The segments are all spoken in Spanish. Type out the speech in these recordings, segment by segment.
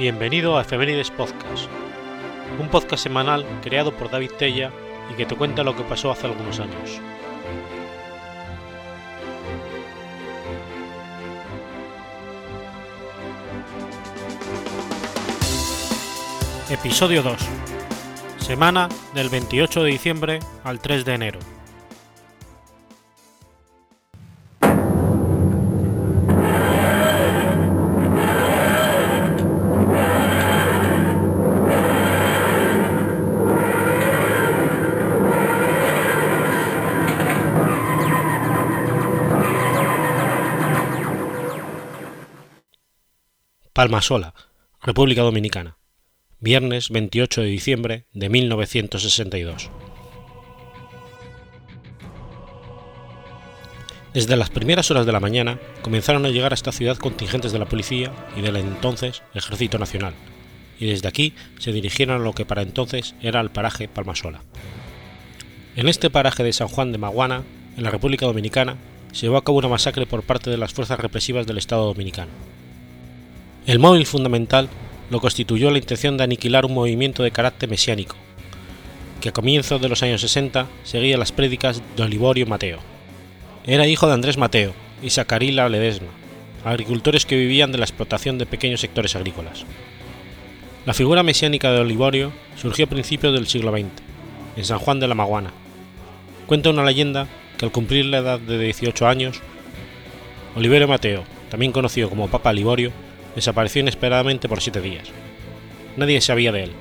Bienvenido a Efemérides Podcast, un podcast semanal creado por David Tella y que te cuenta lo que pasó hace algunos años. Episodio 2. Semana del 28 de diciembre al 3 de enero. Palmasola, República Dominicana, viernes 28 de diciembre de 1962. Desde las primeras horas de la mañana comenzaron a llegar a esta ciudad contingentes de la policía y del entonces Ejército Nacional, y desde aquí se dirigieron a lo que para entonces era el paraje Palmasola. En este paraje de San Juan de Maguana, en la República Dominicana, se llevó a cabo una masacre por parte de las fuerzas represivas del Estado Dominicano. El móvil fundamental lo constituyó la intención de aniquilar un movimiento de carácter mesiánico, que a comienzos de los años 60 seguía las prédicas de Olivorio Mateo. Era hijo de Andrés Mateo y Sacarila Ledesma, agricultores que vivían de la explotación de pequeños sectores agrícolas. La figura mesiánica de Olivorio surgió a principios del siglo XX, en San Juan de la Maguana. Cuenta una leyenda que al cumplir la edad de 18 años, Oliverio Mateo, también conocido como Papa Liborio, desapareció inesperadamente por siete días. Nadie sabía de él,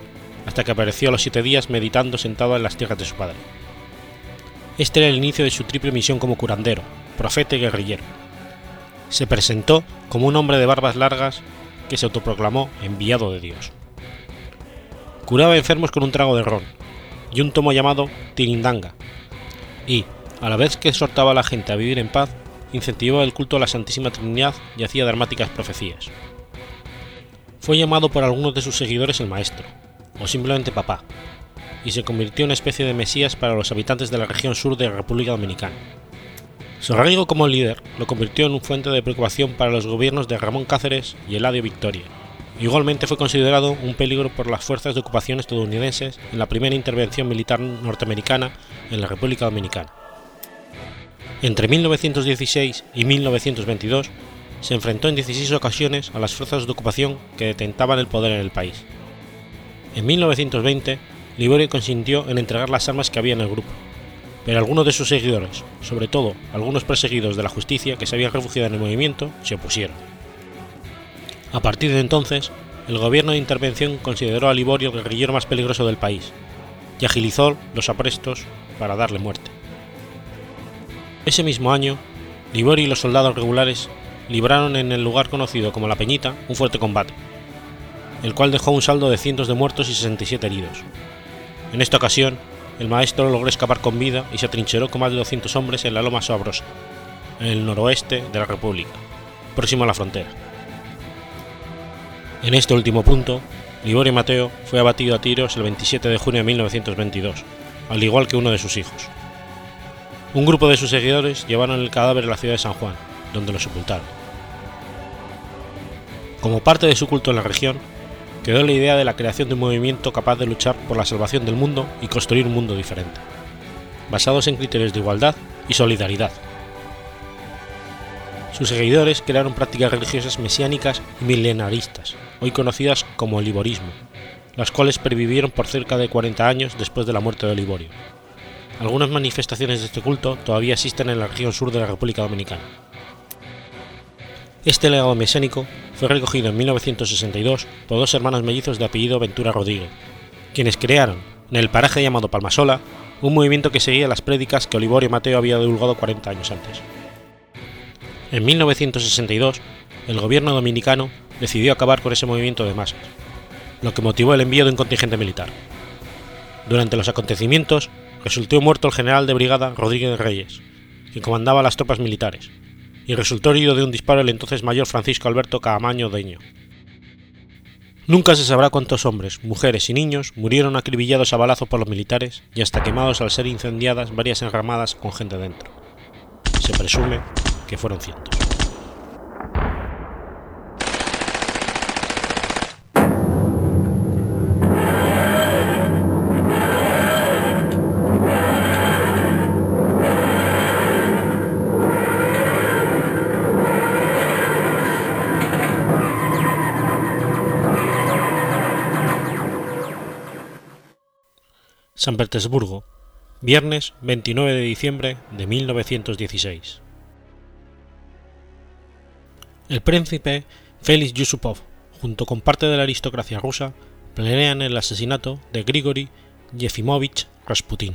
hasta que apareció a los siete días meditando sentado en las tierras de su padre. Este era el inicio de su triple misión como curandero, profeta y guerrillero. Se presentó como un hombre de barbas largas que se autoproclamó enviado de Dios. Curaba enfermos con un trago de ron y un tomo llamado Tirindanga, y, a la vez que exhortaba a la gente a vivir en paz, incentivaba el culto a la Santísima Trinidad y hacía dramáticas profecías. Fue llamado por algunos de sus seguidores el Maestro, o simplemente Papá, y se convirtió en una especie de mesías para los habitantes de la región sur de la República Dominicana. Su arraigo como líder lo convirtió en un fuente de preocupación para los gobiernos de Ramón Cáceres y Eladio Victoria. Igualmente fue considerado un peligro por las fuerzas de ocupación estadounidenses en la primera intervención militar norteamericana en la República Dominicana. Entre 1916 y 1922 se enfrentó en 16 ocasiones a las fuerzas de ocupación que detentaban el poder en el país. En 1920, Liborio consintió en entregar las armas que había en el grupo, pero algunos de sus seguidores, sobre todo algunos perseguidos de la justicia que se habían refugiado en el movimiento, se opusieron. A partir de entonces, el gobierno de intervención consideró a Liborio el guerrillero más peligroso del país y agilizó los aprestos para darle muerte. Ese mismo año, Liborio y los soldados regulares libraron en el lugar conocido como La Peñita un fuerte combate, el cual dejó un saldo de cientos de muertos y 67 heridos. En esta ocasión, el maestro logró escapar con vida y se atrincheró con más de 200 hombres en la Loma Sabrosa, en el noroeste de la República, próximo a la frontera. En este último punto, Liborio Mateo fue abatido a tiros el 27 de junio de 1922, al igual que uno de sus hijos. Un grupo de sus seguidores llevaron el cadáver a la ciudad de San Juan, donde lo sepultaron. Como parte de su culto en la región, quedó la idea de la creación de un movimiento capaz de luchar por la salvación del mundo y construir un mundo diferente, basados en criterios de igualdad y solidaridad. Sus seguidores crearon prácticas religiosas mesiánicas y milenaristas, hoy conocidas como el liborismo, las cuales pervivieron por cerca de 40 años después de la muerte de Liborio. Algunas manifestaciones de este culto todavía existen en la región sur de la República Dominicana. Este legado mesiánico fue recogido en 1962 por dos hermanos mellizos de apellido Ventura Rodríguez, quienes crearon, en el paraje llamado Palmasola, un movimiento que seguía las prédicas que Olivorio Mateo había divulgado 40 años antes. En 1962, el gobierno dominicano decidió acabar con ese movimiento de masas, lo que motivó el envío de un contingente militar. Durante los acontecimientos, resultó muerto el general de brigada Rodríguez Reyes, que comandaba las tropas militares, y resultó herido de un disparo el entonces mayor Francisco Alberto Caamaño Deño. Nunca se sabrá cuántos hombres, mujeres y niños murieron acribillados a balazo por los militares y hasta quemados al ser incendiadas varias enramadas con gente dentro. Se presume que fueron cientos. San Petersburgo, viernes 29 de diciembre de 1916. El príncipe Félix Yusupov, junto con parte de la aristocracia rusa, planean el asesinato de Grigori Yefimovich Rasputin.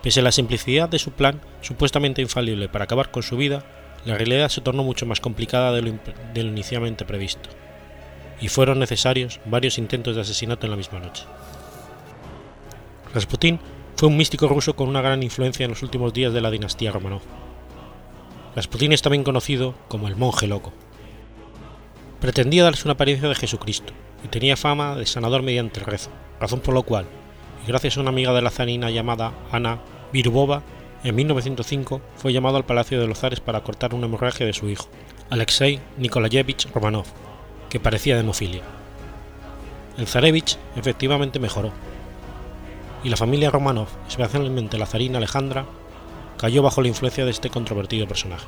Pese a la simplicidad de su plan, supuestamente infalible para acabar con su vida, la realidad se tornó mucho más complicada de lo, inicialmente previsto, y fueron necesarios varios intentos de asesinato en la misma noche. Rasputin fue un místico ruso con una gran influencia en los últimos días de la dinastía Romanov. Rasputin es también conocido como el monje loco. Pretendía darse una apariencia de Jesucristo y tenía fama de sanador mediante rezo, razón por la cual, y gracias a una amiga de la zarina llamada Ana Virubova, en 1905 fue llamado al Palacio de los Zares para cortar una hemorragia de su hijo, Alexei Nikolayevich Romanov, que parecía de hemofilia. El zarevich efectivamente mejoró, y la familia Romanov, especialmente la zarina Alejandra, cayó bajo la influencia de este controvertido personaje.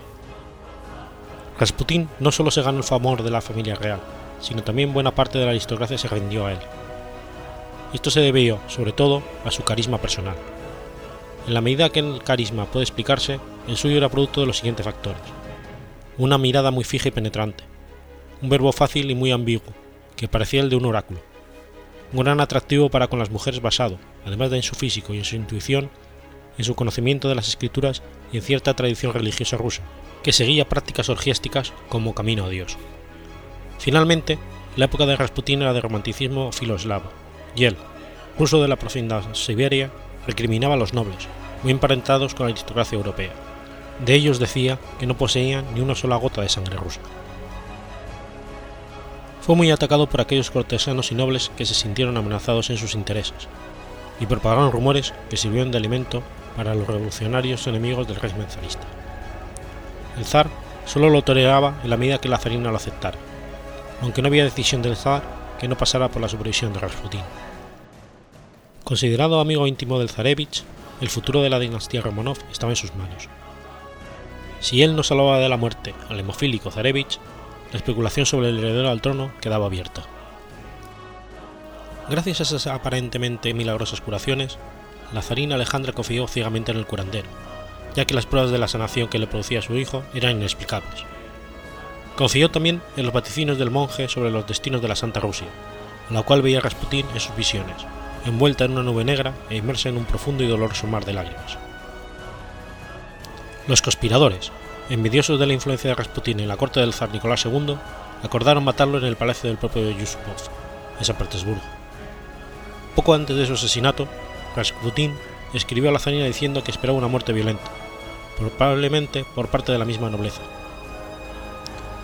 Rasputín no solo se ganó el favor de la familia real, sino también buena parte de la aristocracia se rindió a él. Esto se debió, sobre todo, a su carisma personal. En la medida que el carisma puede explicarse, el suyo era producto de los siguientes factores. Una mirada muy fija y penetrante, un verbo fácil y muy ambiguo, que parecía el de un oráculo, un gran atractivo para con las mujeres basado, además de en su físico y en su intuición, en su conocimiento de las escrituras y en cierta tradición religiosa rusa, que seguía prácticas orgiásticas como camino a Dios. Finalmente, la época de Rasputín era de romanticismo filoslavo, y él, ruso de la profunda Siberia, recriminaba a los nobles, muy emparentados con la aristocracia europea. De ellos decía que no poseían ni una sola gota de sangre rusa fue muy atacado por aquellos cortesanos y nobles que se sintieron amenazados en sus intereses, y propagaron rumores que sirvieron de alimento para los revolucionarios enemigos del régimen zarista. El zar solo lo toleraba en la medida que la zarina lo aceptara, aunque no había decisión del zar que no pasara por la supervisión de Rasputin. Considerado amigo íntimo del zarevich, el futuro de la dinastía Romanov estaba en sus manos. Si él no salvaba de la muerte al hemofílico zarevich, la especulación sobre el heredero al trono quedaba abierta. Gracias a esas aparentemente milagrosas curaciones, la zarina Alejandra confió ciegamente en el curandero, ya que las pruebas de la sanación que le producía su hijo eran inexplicables. Confió también en los vaticinios del monje sobre los destinos de la Santa Rusia, la cual veía Rasputín en sus visiones, envuelta en una nube negra e inmersa en un profundo y doloroso mar de lágrimas. Los conspiradores, envidiosos de la influencia de Rasputín en la corte del zar Nicolás II, acordaron matarlo en el palacio del propio Yusupov, en San Petersburgo. Poco antes de su asesinato, Rasputín escribió a la zarina diciendo que esperaba una muerte violenta, probablemente por parte de la misma nobleza,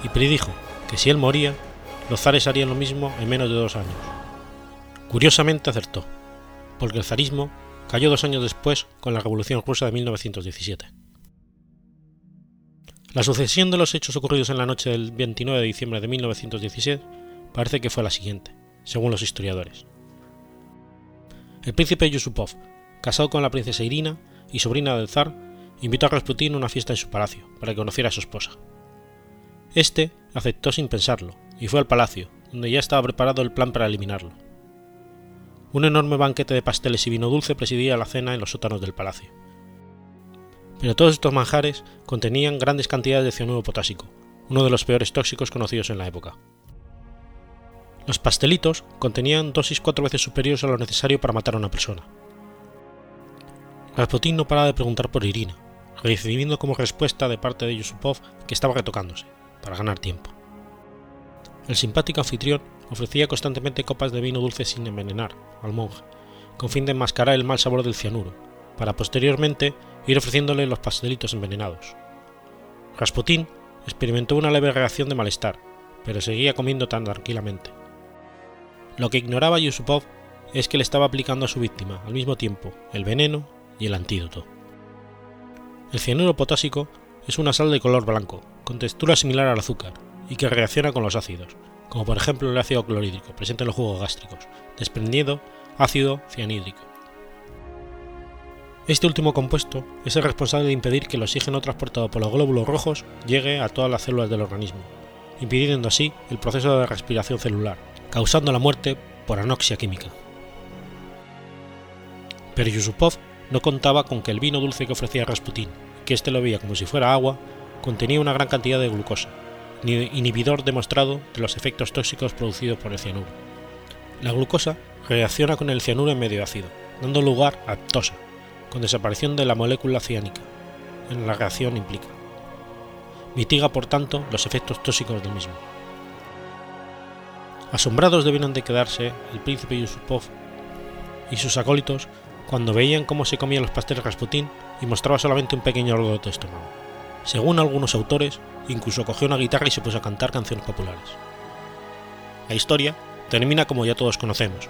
y predijo que si él moría, los zares harían lo mismo en menos de dos años. Curiosamente acertó, porque el zarismo cayó dos años después con la Revolución Rusa de 1917. La sucesión de los hechos ocurridos en la noche del 29 de diciembre de 1917 parece que fue la siguiente, según los historiadores. El príncipe Yusupov, casado con la princesa Irina y sobrina del zar, invitó a Rasputin a una fiesta en su palacio para que conociera a su esposa. Este aceptó sin pensarlo y fue al palacio, donde ya estaba preparado el plan para eliminarlo. Un enorme banquete de pasteles y vino dulce presidía la cena en los sótanos del palacio pero todos estos manjares contenían grandes cantidades de cianuro potásico, uno de los peores tóxicos conocidos en la época. Los pastelitos contenían dosis cuatro veces superiores a lo necesario para matar a una persona. Rasputin no paraba de preguntar por Irina, recibiendo como respuesta de parte de Yusupov que estaba retocándose, para ganar tiempo. El simpático anfitrión ofrecía constantemente copas de vino dulce sin envenenar al monje, con fin de enmascarar el mal sabor del cianuro, para posteriormente ir ofreciéndole los pastelitos envenenados. Rasputín experimentó una leve reacción de malestar, pero seguía comiendo tan tranquilamente. Lo que ignoraba Yusupov es que le estaba aplicando a su víctima al mismo tiempo el veneno y el antídoto. El cianuro potásico es una sal de color blanco, con textura similar al azúcar, y que reacciona con los ácidos, como por ejemplo el ácido clorhídrico presente en los jugos gástricos, desprendiendo ácido cianhídrico. Este último compuesto es el responsable de impedir que el oxígeno transportado por los glóbulos rojos llegue a todas las células del organismo, impidiendo así el proceso de respiración celular, causando la muerte por anoxia química. Pero Yusupov no contaba con que el vino dulce que ofrecía Rasputín, que éste lo veía como si fuera agua, contenía una gran cantidad de glucosa, inhibidor demostrado de los efectos tóxicos producidos por el cianuro. La glucosa reacciona con el cianuro en medio ácido, dando lugar a ptosa, con desaparición de la molécula ciánica, en la reacción implica. Mitiga, por tanto, los efectos tóxicos del mismo. Asombrados debieron de quedarse el príncipe Yusupov y sus acólitos cuando veían cómo se comían los pasteles Rasputín y mostraba solamente un pequeño órgano de estómago. Según algunos autores, incluso cogió una guitarra y se puso a cantar canciones populares. La historia termina como ya todos conocemos.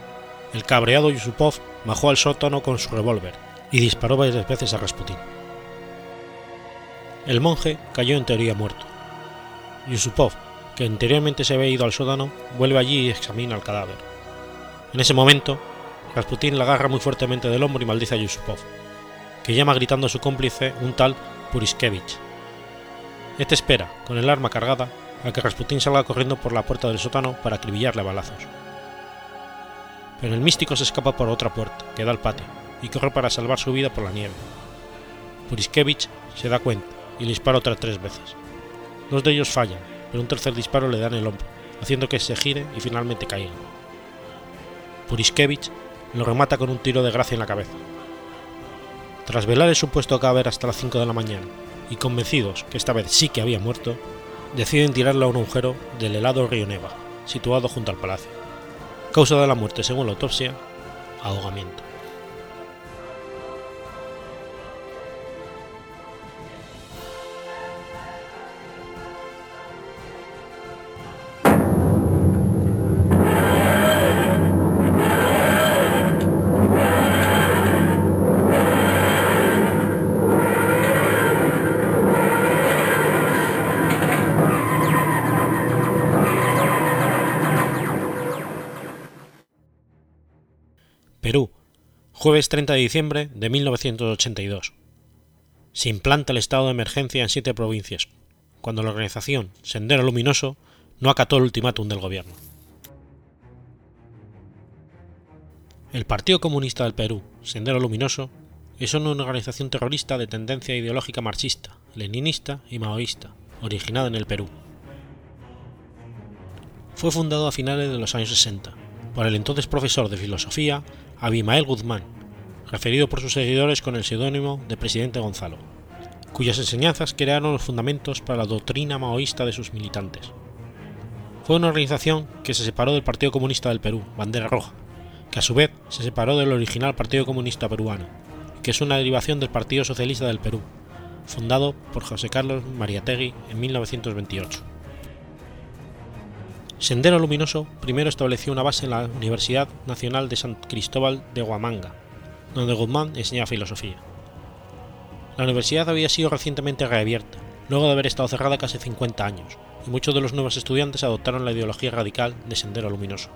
El cabreado Yusupov bajó al sótano con su revólver y disparó varias veces a Rasputín. El monje cayó en teoría muerto. Yusupov, que anteriormente se había ido al sótano, vuelve allí y examina el cadáver. En ese momento, Rasputín la agarra muy fuertemente del hombro y maldice a Yusupov, que llama gritando a su cómplice, un tal Puriskevich. Este espera, con el arma cargada, a que Rasputín salga corriendo por la puerta del sótano para acribillarle a balazos. Pero el místico se escapa por otra puerta, que da al patio, y corre para salvar su vida por la nieve. Puriskevich se da cuenta y le dispara otras tres veces. Dos de ellos fallan, pero un tercer disparo le da en el hombro, haciendo que se gire y finalmente caiga. Puriskevich lo remata con un tiro de gracia en la cabeza. Tras velar el supuesto cadáver hasta las 5 de la mañana y convencidos que esta vez sí que había muerto, deciden tirarlo a un agujero del helado río Neva, situado junto al palacio. Causa de la muerte, según la autopsia, ahogamiento. Jueves 30 de diciembre de 1982. Se implanta el estado de emergencia en siete provincias, cuando la organización Sendero Luminoso no acató el ultimátum del gobierno. El Partido Comunista del Perú, Sendero Luminoso, es una organización terrorista de tendencia ideológica marxista, leninista y maoísta, originada en el Perú. Fue fundado a finales de los años 60 por el entonces profesor de filosofía Abimael Guzmán, referido por sus seguidores con el seudónimo de Presidente Gonzalo, cuyas enseñanzas crearon los fundamentos para la doctrina maoísta de sus militantes. Fue una organización que se separó del Partido Comunista del Perú, Bandera Roja, que a su vez se separó del original Partido Comunista Peruano, que es una derivación del Partido Socialista del Perú, fundado por José Carlos Mariategui en 1928. Sendero Luminoso primero estableció una base en la Universidad Nacional de San Cristóbal de Huamanga, donde Guzmán enseñaba filosofía. La universidad había sido recientemente reabierta, luego de haber estado cerrada casi 50 años, y muchos de los nuevos estudiantes adoptaron la ideología radical de Sendero Luminoso.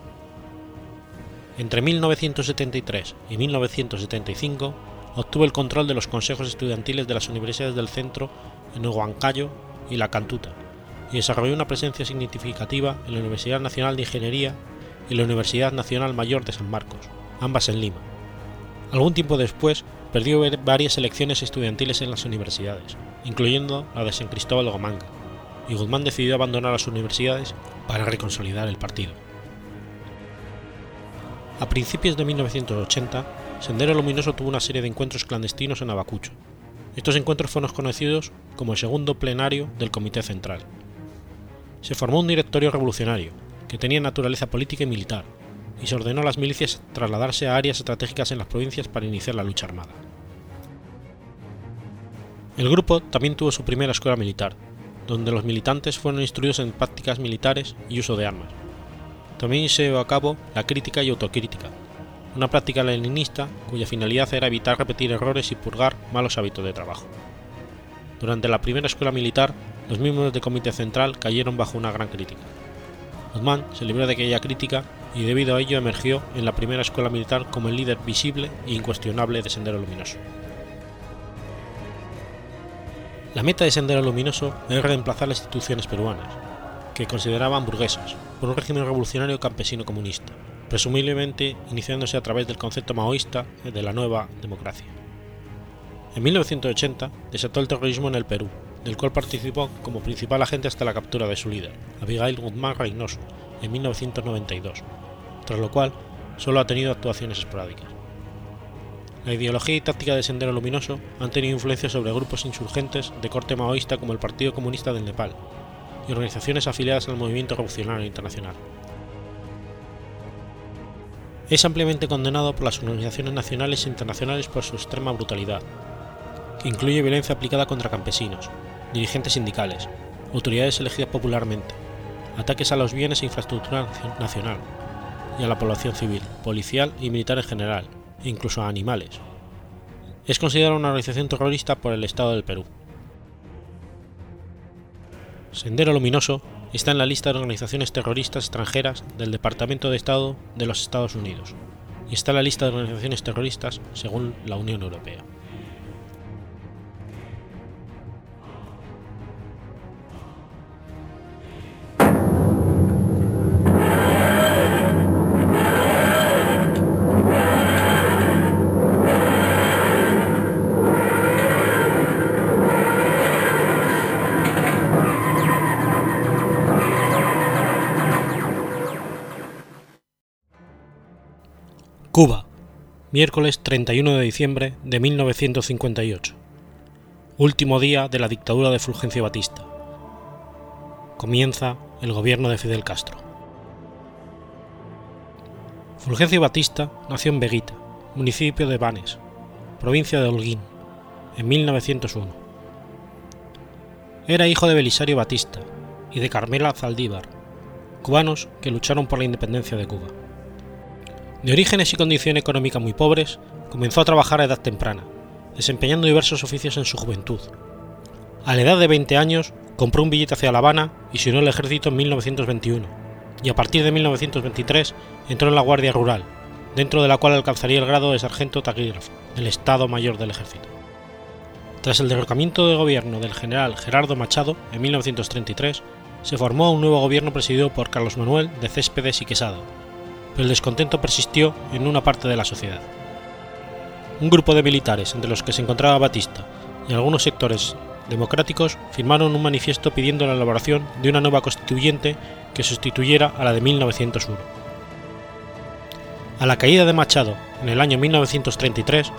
Entre 1973 y 1975 obtuvo el control de los consejos estudiantiles de las universidades del centro en Huancayo y La Cantuta, y desarrolló una presencia significativa en la Universidad Nacional de Ingeniería y la Universidad Nacional Mayor de San Marcos, ambas en Lima. Algún tiempo después perdió varias elecciones estudiantiles en las universidades, incluyendo la de San Cristóbal Gomanga, y Guzmán decidió abandonar las universidades para reconsolidar el partido. A principios de 1980, Sendero Luminoso tuvo una serie de encuentros clandestinos en Abacucho. Estos encuentros fueron conocidos como el segundo plenario del Comité Central, se formó un directorio revolucionario, que tenía naturaleza política y militar, y se ordenó a las milicias trasladarse a áreas estratégicas en las provincias para iniciar la lucha armada. El grupo también tuvo su primera escuela militar, donde los militantes fueron instruidos en prácticas militares y uso de armas. También se llevó a cabo la crítica y autocrítica, una práctica leninista cuya finalidad era evitar repetir errores y purgar malos hábitos de trabajo. Durante la primera escuela militar los miembros del Comité Central cayeron bajo una gran crítica. Guzmán se libró de aquella crítica y debido a ello emergió en la primera escuela militar como el líder visible e incuestionable de Sendero Luminoso. La meta de Sendero Luminoso era reemplazar las instituciones peruanas, que consideraban burguesas, por un régimen revolucionario campesino comunista, presumiblemente iniciándose a través del concepto maoísta de la nueva democracia. En 1980 desató el terrorismo en el Perú, del cual participó como principal agente hasta la captura de su líder, Abigail Guzmán Reynoso, en 1992, tras lo cual solo ha tenido actuaciones esporádicas. La ideología y táctica de Sendero Luminoso han tenido influencia sobre grupos insurgentes de corte maoísta como el Partido Comunista del Nepal y organizaciones afiliadas al Movimiento Revolucionario Internacional. Es ampliamente condenado por las organizaciones nacionales e internacionales por su extrema brutalidad, que incluye violencia aplicada contra campesinos, dirigentes sindicales, autoridades elegidas popularmente, ataques a los bienes e infraestructura nacional y a la población civil, policial y militar en general, e incluso a animales. Es considerada una organización terrorista por el Estado del Perú. Sendero Luminoso está en la lista de organizaciones terroristas extranjeras del Departamento de Estado de los Estados Unidos y está en la lista de organizaciones terroristas según la Unión Europea. Cuba, miércoles 31 de diciembre de 1958. Último día de la dictadura de Fulgencio Batista. Comienza el gobierno de Fidel Castro. Fulgencio Batista nació en Veguita, municipio de Banes, provincia de Holguín, en 1901. Era hijo de Belisario Batista y de Carmela Zaldívar, cubanos que lucharon por la independencia de Cuba. De orígenes y condición económica muy pobres, comenzó a trabajar a edad temprana, desempeñando diversos oficios en su juventud. A la edad de 20 años, compró un billete hacia La Habana y se unió al ejército en 1921, y a partir de 1923 entró en la Guardia Rural, dentro de la cual alcanzaría el grado de sargento taquígrafo del Estado Mayor del Ejército. Tras el derrocamiento de gobierno del general Gerardo Machado en 1933, se formó un nuevo gobierno presidido por Carlos Manuel de Céspedes y Quesada, pero el descontento persistió en una parte de la sociedad. Un grupo de militares, entre los que se encontraba Batista y algunos sectores democráticos, firmaron un manifiesto pidiendo la elaboración de una nueva constituyente que sustituyera a la de 1901. A la caída de Machado, en el año 1933,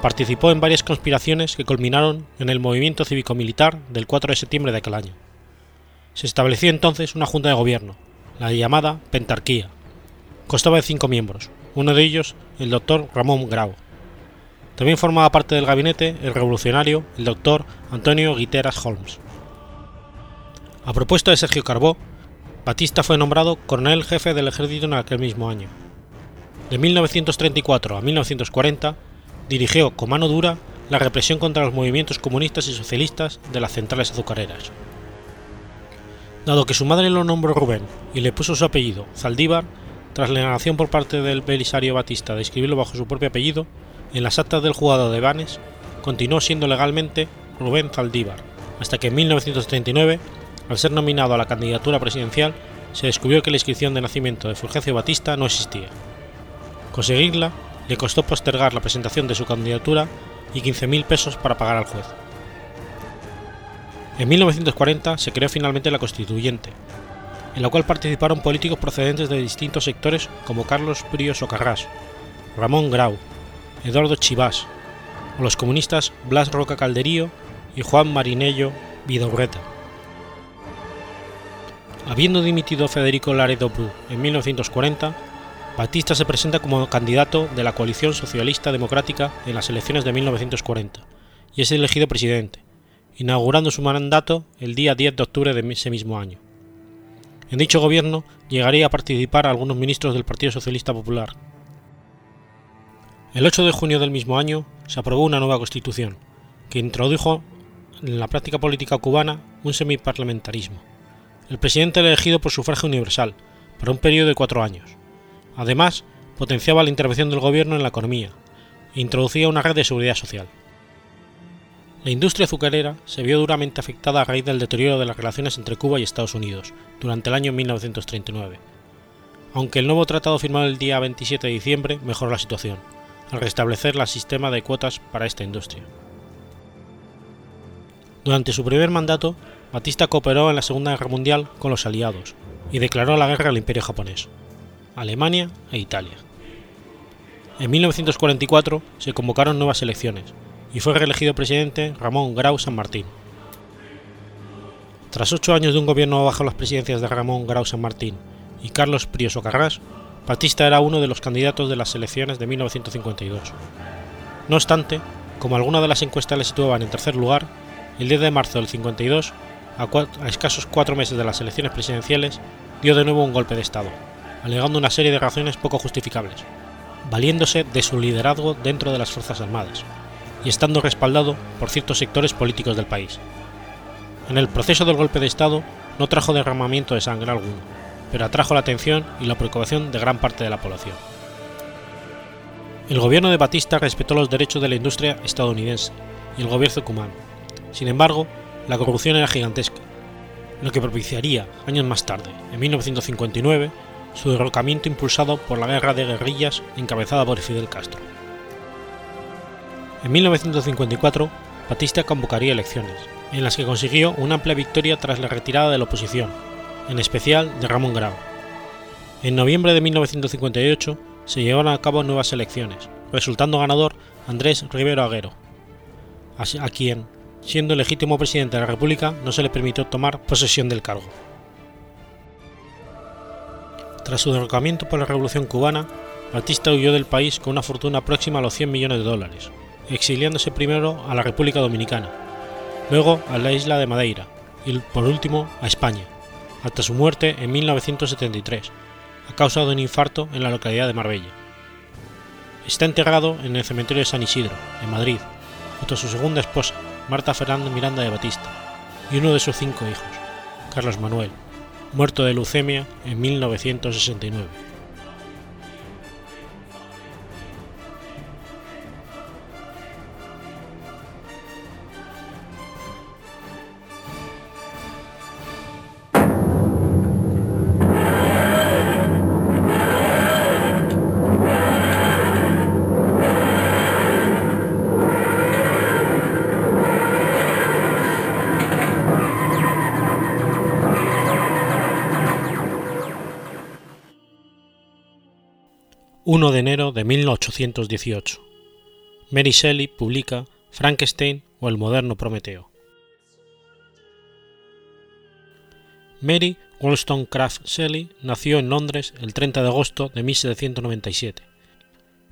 participó en varias conspiraciones que culminaron en el movimiento cívico-militar del 4 de septiembre de aquel año. Se estableció entonces una junta de gobierno, la llamada Pentarquía, Constaba de cinco miembros, uno de ellos el doctor Ramón Grau. También formaba parte del gabinete el revolucionario el doctor Antonio Guiteras Holmes. A propuesta de Sergio Carbó, Batista fue nombrado coronel jefe del ejército en aquel mismo año. De 1934 a 1940 dirigió con mano dura la represión contra los movimientos comunistas y socialistas de las centrales azucareras. Dado que su madre lo nombró Rubén y le puso su apellido, Zaldívar, tras la negación por parte del Belisario Batista de escribirlo bajo su propio apellido, en las actas del jugador de Banes continuó siendo legalmente Rubén Zaldívar, hasta que en 1939, al ser nominado a la candidatura presidencial, se descubrió que la inscripción de nacimiento de Fulgencio Batista no existía. Conseguirla le costó postergar la presentación de su candidatura y 15.000 pesos para pagar al juez. En 1940 se creó finalmente la Constituyente, en la cual participaron políticos procedentes de distintos sectores como Carlos Prío Socarrás, Ramón Grau, Eduardo Chivás, o los comunistas Blas Roca Calderío y Juan Marinello Vidaurreta. Habiendo dimitido Federico Laredo Bru en 1940, Batista se presenta como candidato de la coalición socialista democrática en las elecciones de 1940 y es elegido presidente, inaugurando su mandato el día 10 de octubre de ese mismo año. En dicho gobierno llegaría a participar algunos ministros del Partido Socialista Popular. El 8 de junio del mismo año se aprobó una nueva constitución, que introdujo en la práctica política cubana un semiparlamentarismo. El presidente era elegido por sufragio universal, para un periodo de cuatro años. Además, potenciaba la intervención del gobierno en la economía e introducía una red de seguridad social. La industria azucarera se vio duramente afectada a raíz del deterioro de las relaciones entre Cuba y Estados Unidos durante el año 1939, aunque el nuevo tratado firmado el día 27 de diciembre mejoró la situación, al restablecer el sistema de cuotas para esta industria. Durante su primer mandato, Batista cooperó en la Segunda Guerra Mundial con los aliados y declaró la guerra al Imperio japonés, Alemania e Italia. En 1944 se convocaron nuevas elecciones y fue reelegido presidente Ramón Grau San Martín. Tras ocho años de un gobierno bajo las presidencias de Ramón Grau San Martín y Carlos Prioso Carrás, Batista era uno de los candidatos de las elecciones de 1952. No obstante, como algunas de las encuestas le situaban en tercer lugar, el 10 de marzo del 52, a, escasos cuatro meses de las elecciones presidenciales, dio de nuevo un golpe de Estado, alegando una serie de razones poco justificables, valiéndose de su liderazgo dentro de las Fuerzas Armadas, y estando respaldado por ciertos sectores políticos del país. En el proceso del golpe de Estado no trajo derramamiento de sangre alguno, pero atrajo la atención y la preocupación de gran parte de la población. El gobierno de Batista respetó los derechos de la industria estadounidense y el gobierno cumano. Sin embargo, la corrupción era gigantesca, lo que propiciaría, años más tarde, en 1959, su derrocamiento impulsado por la guerra de guerrillas encabezada por Fidel Castro. En 1954, Batista convocaría elecciones, en las que consiguió una amplia victoria tras la retirada de la oposición, en especial de Ramón Grau. En noviembre de 1958 se llevaron a cabo nuevas elecciones, resultando ganador Andrés Rivero Aguero, a quien, siendo legítimo presidente de la República, no se le permitió tomar posesión del cargo. Tras su derrocamiento por la Revolución cubana, Batista huyó del país con una fortuna próxima a los 100 millones de dólares, exiliándose primero a la República Dominicana, luego a la isla de Madeira y por último a España, hasta su muerte en 1973, a causa de un infarto en la localidad de Marbella. Está enterrado en el cementerio de San Isidro, en Madrid, junto a su segunda esposa, Marta Fernando Miranda de Batista, y uno de sus cinco hijos, Carlos Manuel, muerto de leucemia en 1969. Enero de 1818. Mary Shelley publica Frankenstein o el moderno Prometeo. Mary Wollstonecraft Shelley nació en Londres el 30 de agosto de 1797.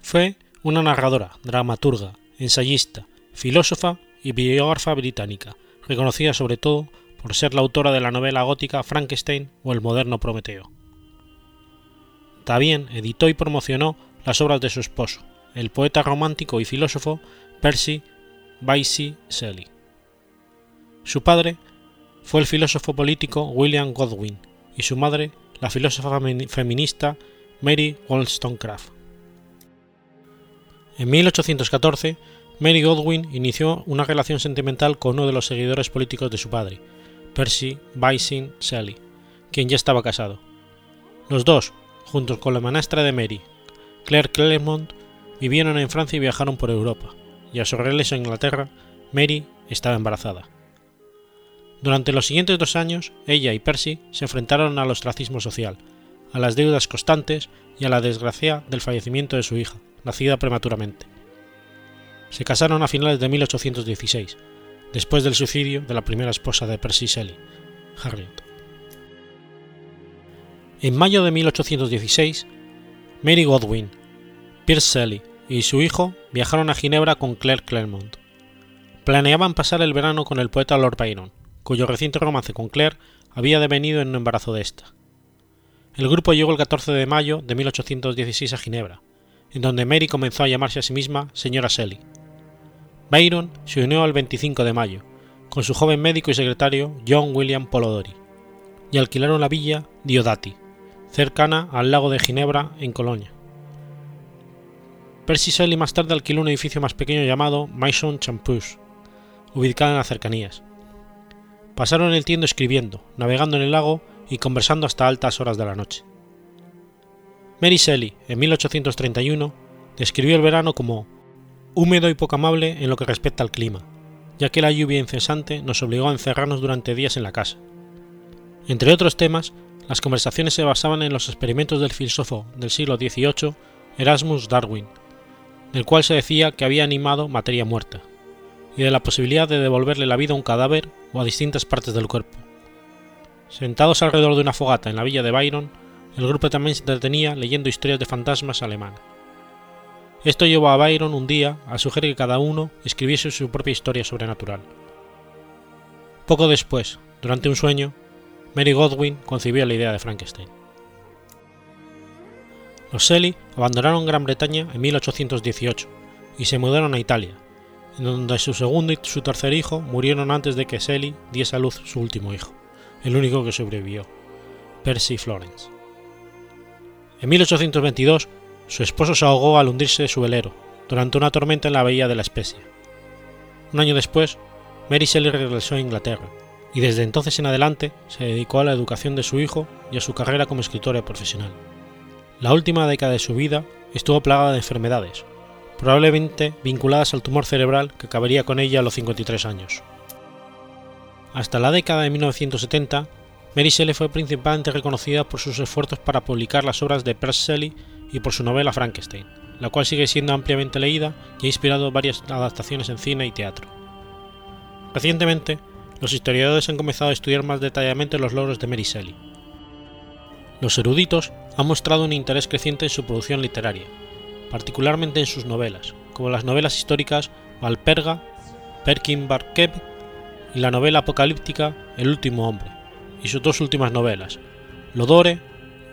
Fue una narradora, dramaturga, ensayista, filósofa y biógrafa británica, reconocida sobre todo por ser la autora de la novela gótica Frankenstein o el moderno Prometeo. También editó y promocionó las obras de su esposo, el poeta romántico y filósofo Percy Bysshe Shelley. Su padre fue el filósofo político William Godwin y su madre la filósofa feminista Mary Wollstonecraft. En 1814, Mary Godwin inició una relación sentimental con uno de los seguidores políticos de su padre, Percy Bysshe Shelley, quien ya estaba casado. Los dos, junto con la manastra de Mary, Claire Clermont, vivieron en Francia y viajaron por Europa, y a su regreso a Inglaterra, Mary estaba embarazada. Durante los siguientes dos años, ella y Percy se enfrentaron al ostracismo social, a las deudas constantes y a la desgracia del fallecimiento de su hija, nacida prematuramente. Se casaron a finales de 1816, después del suicidio de la primera esposa de Percy Shelley, Harriet. En mayo de 1816, Mary Godwin, Pierce Shelley y su hijo viajaron a Ginebra con Claire Claremont. Planeaban pasar el verano con el poeta Lord Byron, cuyo reciente romance con Claire había devenido en un embarazo de esta. El grupo llegó el 14 de mayo de 1816 a Ginebra, en donde Mary comenzó a llamarse a sí misma señora Shelley. Byron se unió el 25 de mayo, con su joven médico y secretario John William Polodori, y alquilaron la villa Diodati, cercana al lago de Ginebra, en Colonia. Percy Shelley más tarde alquiló un edificio más pequeño llamado Maison Champus, ubicado en las cercanías. Pasaron el tiempo escribiendo, navegando en el lago y conversando hasta altas horas de la noche. Mary Shelley, en 1831, describió el verano como húmedo y poco amable en lo que respecta al clima, ya que la lluvia incesante nos obligó a encerrarnos durante días en la casa. Entre otros temas, las conversaciones se basaban en los experimentos del filósofo del siglo XVIII Erasmus Darwin, del cual se decía que había animado materia muerta, y de la posibilidad de devolverle la vida a un cadáver o a distintas partes del cuerpo. Sentados alrededor de una fogata en la villa de Byron, el grupo también se entretenía leyendo historias de fantasmas alemanas. Esto llevó a Byron un día a sugerir que cada uno escribiese su propia historia sobrenatural. Poco después, durante un sueño, Mary Godwin concibió la idea de Frankenstein. Los Shelley abandonaron Gran Bretaña en 1818 y se mudaron a Italia, en donde su segundo y su tercer hijo murieron antes de que Shelley diese a luz su último hijo, el único que sobrevivió, Percy Florence. En 1822, su esposo se ahogó al hundirse su velero durante una tormenta en la bahía de la Especia. Un año después, Mary Shelley regresó a Inglaterra y desde entonces en adelante se dedicó a la educación de su hijo y a su carrera como escritora profesional. La última década de su vida estuvo plagada de enfermedades, probablemente vinculadas al tumor cerebral que acabaría con ella a los 53 años. Hasta la década de 1970, Mary Shelley fue principalmente reconocida por sus esfuerzos para publicar las obras de Percy Shelley y por su novela Frankenstein, la cual sigue siendo ampliamente leída y ha inspirado varias adaptaciones en cine y teatro. Recientemente, los historiadores han comenzado a estudiar más detalladamente los logros de Mary Shelley. Los eruditos ha mostrado un interés creciente en su producción literaria, particularmente en sus novelas, como las novelas históricas Valperga, Perkin Barkeb y la novela apocalíptica El último hombre, y sus dos últimas novelas, Lodore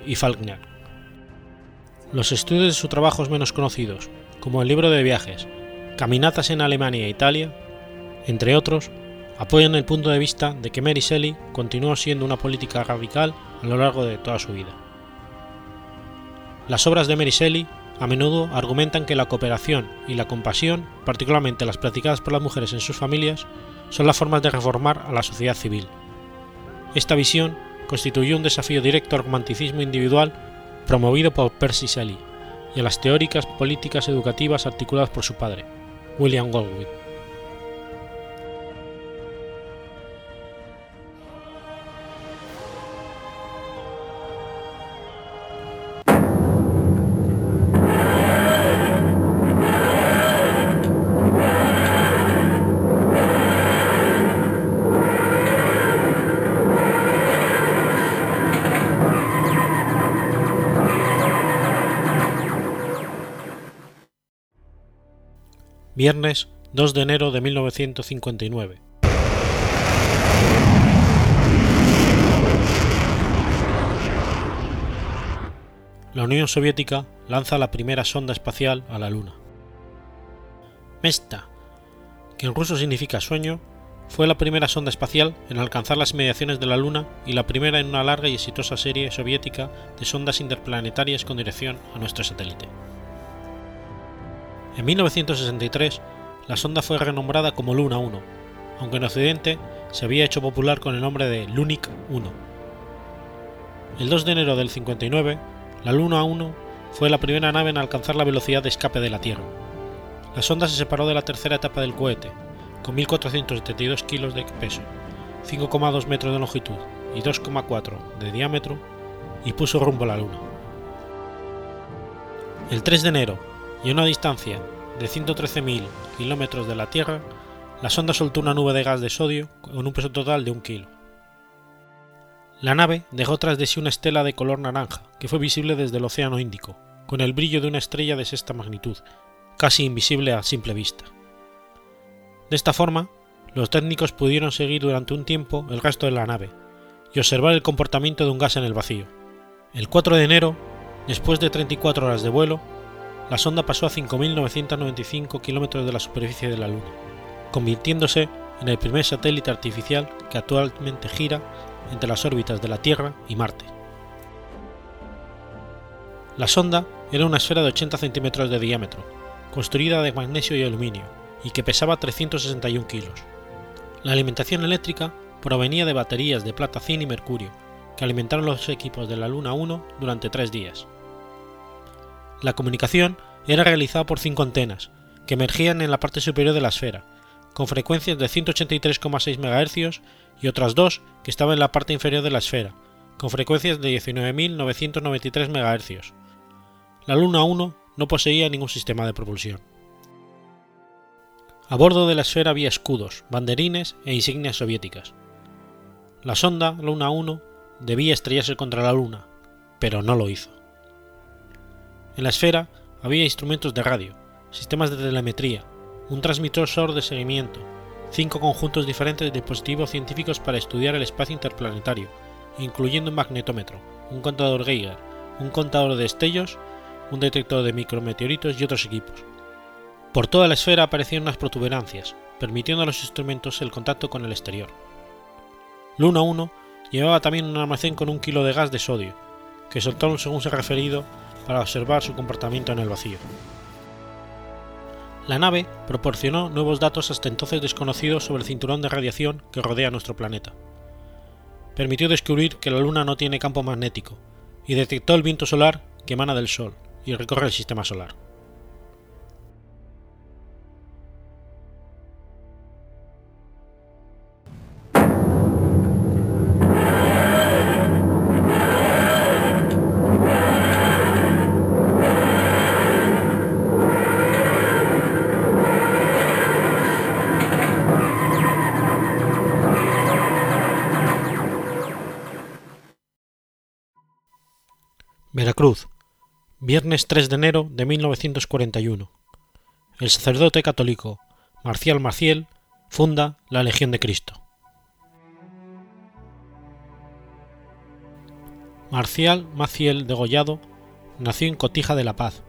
y Falkner. Los estudios de sus trabajos menos conocidos, como el libro de viajes, Caminatas en Alemania e Italia, entre otros, apoyan el punto de vista de que Mary Shelley continuó siendo una política radical a lo largo de toda su vida. Las obras de Mary Shelley a menudo argumentan que la cooperación y la compasión, particularmente las practicadas por las mujeres en sus familias, son las formas de reformar a la sociedad civil. Esta visión constituyó un desafío directo al romanticismo individual promovido por Percy Shelley y a las teóricas políticas educativas articuladas por su padre, William Goldwyn. Viernes 2 de enero de 1959. La Unión Soviética lanza la primera sonda espacial a la Luna. Mesta, que en ruso significa sueño, fue la primera sonda espacial en alcanzar las inmediaciones de la Luna y la primera en una larga y exitosa serie soviética de sondas interplanetarias con dirección a nuestro satélite. En 1963, la sonda fue renombrada como Luna 1, aunque en Occidente se había hecho popular con el nombre de Lunik 1. El 2 de enero del 59, la Luna 1 fue la primera nave en alcanzar la velocidad de escape de la Tierra. La sonda se separó de la tercera etapa del cohete, con 1.472 kilos de peso, 5,2 metros de longitud y 2,4 de diámetro, y puso rumbo a la Luna. El 3 de enero y a una distancia de 113.000 kilómetros de la Tierra, la sonda soltó una nube de gas de sodio con un peso total de un kilo. La nave dejó tras de sí una estela de color naranja que fue visible desde el Océano Índico, con el brillo de una estrella de sexta magnitud, casi invisible a simple vista. De esta forma, los técnicos pudieron seguir durante un tiempo el resto de la nave y observar el comportamiento de un gas en el vacío. El 4 de enero, después de 34 horas de vuelo, la sonda pasó a 5.995 kilómetros de la superficie de la Luna, convirtiéndose en el primer satélite artificial que actualmente gira entre las órbitas de la Tierra y Marte. La sonda era una esfera de 80 centímetros de diámetro, construida de magnesio y aluminio, y que pesaba 361 kilos. La alimentación eléctrica provenía de baterías de plata, zinc y mercurio, que alimentaron los equipos de la Luna 1 durante tres días. La comunicación era realizada por cinco antenas, que emergían en la parte superior de la esfera, con frecuencias de 183,6 MHz y otras dos que estaban en la parte inferior de la esfera, con frecuencias de 19.993 MHz. La Luna 1 no poseía ningún sistema de propulsión. A bordo de la esfera había escudos, banderines e insignias soviéticas. La sonda Luna 1 debía estrellarse contra la Luna, pero no lo hizo. En la esfera había instrumentos de radio, sistemas de telemetría, un transmisor de seguimiento, cinco conjuntos diferentes de dispositivos científicos para estudiar el espacio interplanetario, incluyendo un magnetómetro, un contador Geiger, un contador de destellos, un detector de micrometeoritos y otros equipos. Por toda la esfera aparecían unas protuberancias, permitiendo a los instrumentos el contacto con el exterior. Luna 1 llevaba también un almacén con un kilo de gas de sodio, que soltaron según se ha referido para observar su comportamiento en el vacío. La nave proporcionó nuevos datos hasta entonces desconocidos sobre el cinturón de radiación que rodea nuestro planeta. Permitió descubrir que la Luna no tiene campo magnético y detectó el viento solar que emana del Sol y recorre el sistema solar. Veracruz, viernes 3 de enero de 1941. El sacerdote católico Marcial Maciel funda la Legión de Cristo. Marcial Maciel Degollado nació en Cotija de la Paz,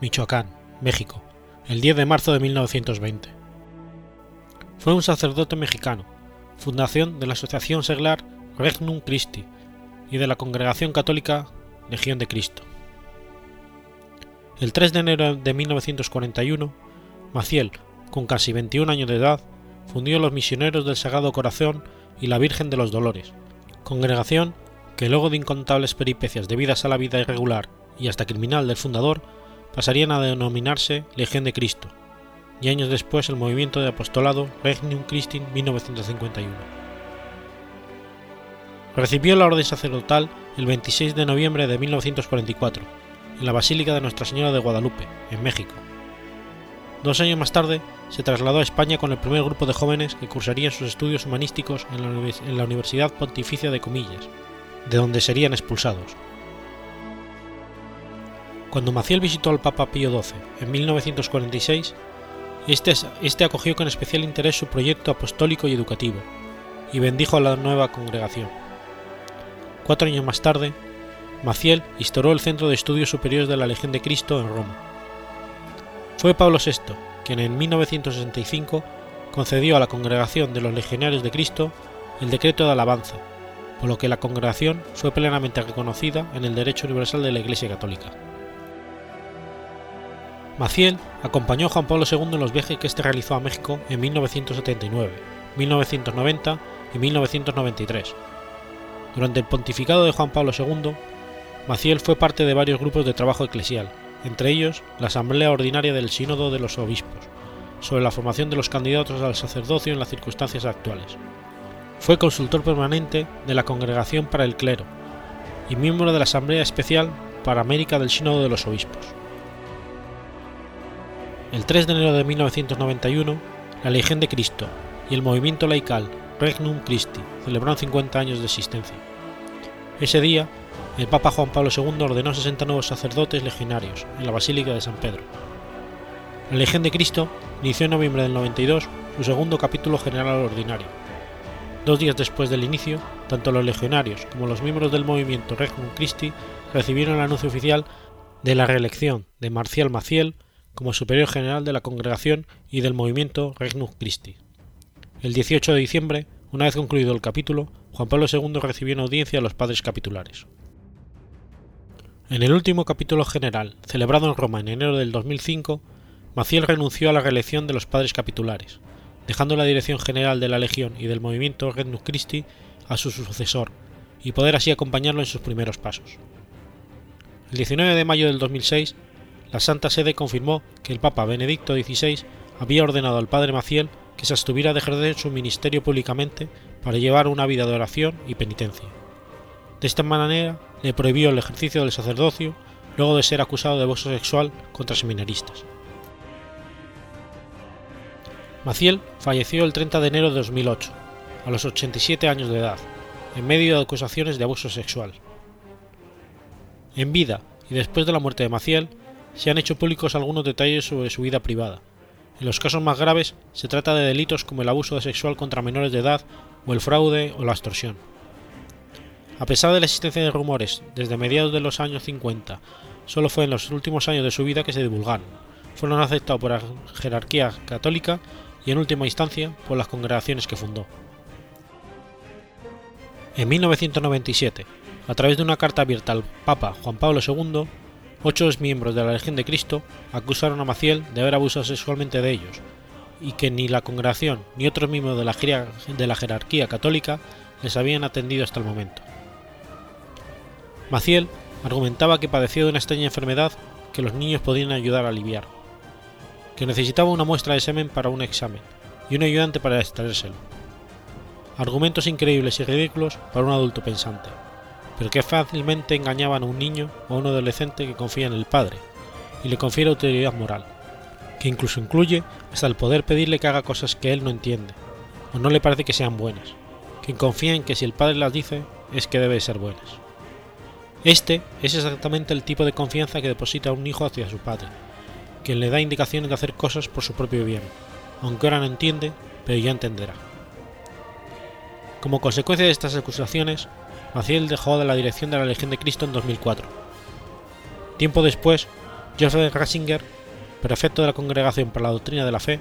Michoacán, México, el 10 de marzo de 1920. Fue un sacerdote mexicano, fundación de la Asociación Seglar Regnum Christi y de la Congregación Católica Legión de Cristo. El 3 de enero de 1941, Maciel, con casi 21 años de edad, fundió los Misioneros del Sagrado Corazón y la Virgen de los Dolores, congregación que luego de incontables peripecias debidas a la vida irregular y hasta criminal del fundador, pasarían a denominarse Legión de Cristo, y años después el movimiento de apostolado Regnum Christi 1951. Recibió la orden sacerdotal el 26 de noviembre de 1944, en la Basílica de Nuestra Señora de Guadalupe, en México. Dos años más tarde, se trasladó a España con el primer grupo de jóvenes que cursarían sus estudios humanísticos en la, Universidad Pontificia de Comillas, de donde serían expulsados. Cuando Maciel visitó al Papa Pío XII en 1946, este, este acogió con especial interés su proyecto apostólico y educativo, y bendijo a la nueva congregación. Cuatro años más tarde, Maciel instauró el Centro de Estudios Superiores de la Legión de Cristo en Roma. Fue Pablo VI quien en 1965 concedió a la Congregación de los Legionarios de Cristo el decreto de alabanza, por lo que la congregación fue plenamente reconocida en el derecho universal de la Iglesia Católica. Maciel acompañó a Juan Pablo II en los viajes que éste realizó a México en 1979, 1990 y 1993 durante el pontificado de Juan Pablo II, Maciel fue parte de varios grupos de trabajo eclesial, entre ellos la Asamblea Ordinaria del Sínodo de los Obispos, sobre la formación de los candidatos al sacerdocio en las circunstancias actuales. Fue consultor permanente de la Congregación para el Clero y miembro de la Asamblea Especial para América del Sínodo de los Obispos. El 3 de enero de 1991, la Legión de Cristo y el movimiento laical Regnum Christi celebraron 50 años de existencia. Ese día, el Papa Juan Pablo II ordenó 60 nuevos sacerdotes legionarios en la Basílica de San Pedro. La Legión de Cristo inició en noviembre del 92 su segundo capítulo general ordinario. Dos días después del inicio, tanto los legionarios como los miembros del movimiento Regnum Christi recibieron el anuncio oficial de la reelección de Marcial Maciel como superior general de la congregación y del movimiento Regnum Christi. El 18 de diciembre, una vez concluido el capítulo, Juan Pablo II recibió en audiencia a los padres capitulares. En el último capítulo general, celebrado en Roma en enero del 2005, Maciel renunció a la reelección de los padres capitulares, dejando la dirección general de la Legión y del movimiento Regnum Christi a su sucesor, y poder así acompañarlo en sus primeros pasos. El 19 de mayo del 2006, la Santa Sede confirmó que el Papa Benedicto XVI había ordenado al padre Maciel que se abstuviera de ejercer su ministerio públicamente para llevar una vida de oración y penitencia. De esta manera le prohibió el ejercicio del sacerdocio luego de ser acusado de abuso sexual contra seminaristas. Maciel falleció el 30 de enero de 2008, a los 87 años de edad, en medio de acusaciones de abuso sexual. En vida y después de la muerte de Maciel, se han hecho públicos algunos detalles sobre su vida privada. En los casos más graves se trata de delitos como el abuso sexual contra menores de edad o el fraude o la extorsión. A pesar de la existencia de rumores desde mediados de los años 50, solo fue en los últimos años de su vida que se divulgaron. Fueron aceptados por la jerarquía católica y en última instancia por las congregaciones que fundó. En 1997, a través de una carta abierta al Papa Juan Pablo II, ocho miembros de la Legión de Cristo acusaron a Maciel de haber abusado sexualmente de ellos, y que ni la congregación ni otros miembros de la, jerarquía católica les habían atendido hasta el momento. Maciel argumentaba que padecía de una extraña enfermedad que los niños podían ayudar a aliviar, que necesitaba una muestra de semen para un examen y un ayudante para extraérselo. Argumentos increíbles y ridículos para un adulto pensante, pero que fácilmente engañaban a un niño o a un adolescente que confía en el padre y le confiere autoridad moral, que incluso incluye hasta el poder pedirle que haga cosas que él no entiende o no le parece que sean buenas, que confía en que si el padre las dice es que debe ser buenas. Este es exactamente el tipo de confianza que deposita un hijo hacia su padre, quien le da indicaciones de hacer cosas por su propio bien, aunque ahora no entiende, pero ya entenderá. Como consecuencia de estas acusaciones, Maciel dejó de la dirección de la Legión de Cristo en 2004. Tiempo después, Joseph Ratzinger, prefecto de la Congregación para la Doctrina de la Fe,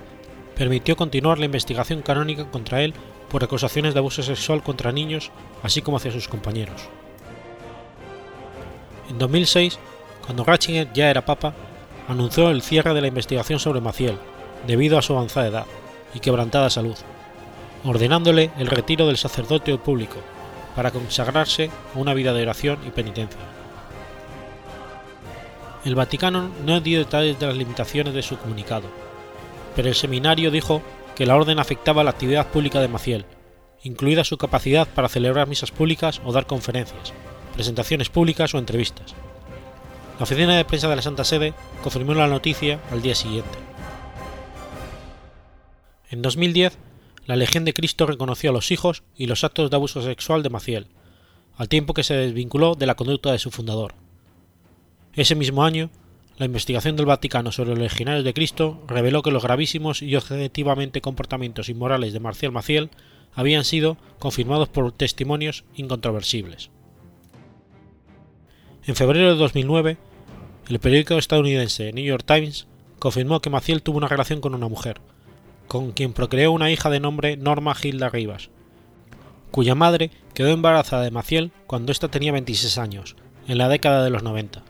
permitió continuar la investigación canónica contra él por acusaciones de abuso sexual contra niños, así como hacia sus compañeros. En 2006, cuando Ratzinger ya era papa, anunció el cierre de la investigación sobre Maciel, debido a su avanzada edad y quebrantada salud, ordenándole el retiro del sacerdocio público para consagrarse a una vida de oración y penitencia. El Vaticano no dio detalles de las limitaciones de su comunicado, pero el seminario dijo que la orden afectaba la actividad pública de Maciel, incluida su capacidad para celebrar misas públicas o dar conferencias, presentaciones públicas o entrevistas. La oficina de prensa de la Santa Sede confirmó la noticia al día siguiente. En 2010, la Legión de Cristo reconoció a los hijos y los actos de abuso sexual de Maciel, al tiempo que se desvinculó de la conducta de su fundador. Ese mismo año, la investigación del Vaticano sobre los legionarios de Cristo reveló que los gravísimos y objetivamente comportamientos inmorales de Marcial Maciel habían sido confirmados por testimonios incontroversibles. En febrero de 2009, el periódico estadounidense New York Times confirmó que Maciel tuvo una relación con una mujer, con quien procreó una hija de nombre Norma Hilda Rivas, cuya madre quedó embarazada de Maciel cuando ésta tenía 26 años, en la década de los 90.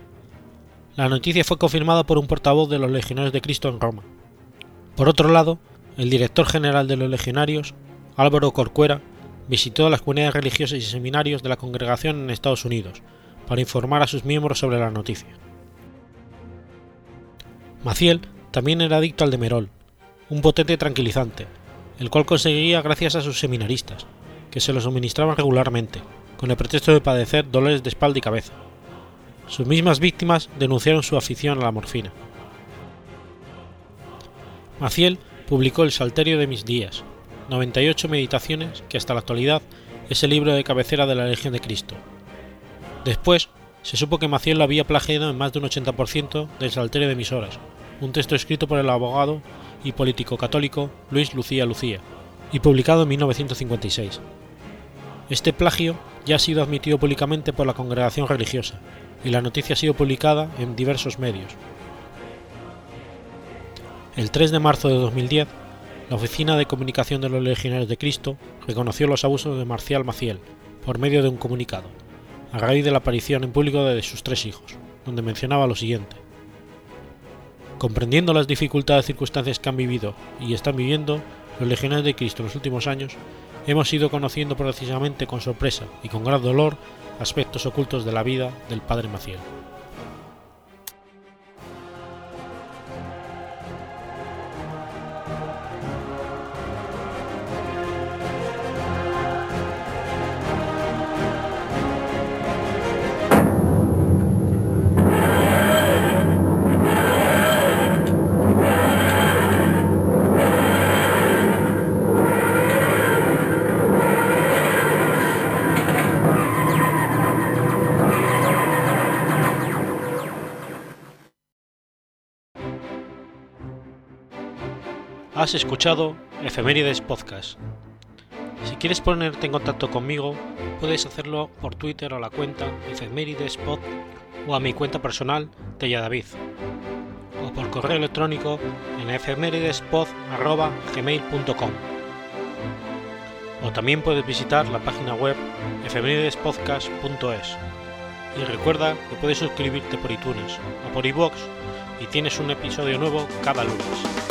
La noticia fue confirmada por un portavoz de los Legionarios de Cristo en Roma. Por otro lado, el director general de los Legionarios, Álvaro Corcuera, visitó las comunidades religiosas y seminarios de la congregación en Estados Unidos, para informar a sus miembros sobre la noticia. Maciel también era adicto al demerol, un potente tranquilizante, el cual conseguía gracias a sus seminaristas, que se lo suministraban regularmente, con el pretexto de padecer dolores de espalda y cabeza. Sus mismas víctimas denunciaron su afición a la morfina. Maciel publicó El Salterio de mis días, 98 meditaciones que hasta la actualidad es el libro de cabecera de la Legión de Cristo, Después, se supo que Maciel lo había plagiado en más de un 80% del Salterio de Emisoras, un texto escrito por el abogado y político católico Luis Lucía Lucía, y publicado en 1956. Este plagio ya ha sido admitido públicamente por la congregación religiosa, y la noticia ha sido publicada en diversos medios. El 3 de marzo de 2010, la Oficina de Comunicación de los Legionarios de Cristo reconoció los abusos de Marcial Maciel por medio de un comunicado a raíz de la aparición en público de sus tres hijos, donde mencionaba lo siguiente. Comprendiendo las dificultades y circunstancias que han vivido y están viviendo los legionarios de Cristo en los últimos años, hemos ido conociendo precisamente con sorpresa y con gran dolor aspectos ocultos de la vida del Padre Maciel. Has escuchado Efemérides Podcast. Si quieres ponerte en contacto conmigo, puedes hacerlo por Twitter a la cuenta Efemeridespod o a mi cuenta personal Tella David o por correo electrónico en efemeridespod.gmail.com o también puedes visitar la página web efemeridespodcast.es y recuerda que puedes suscribirte por iTunes o por iVoox y tienes un episodio nuevo cada lunes.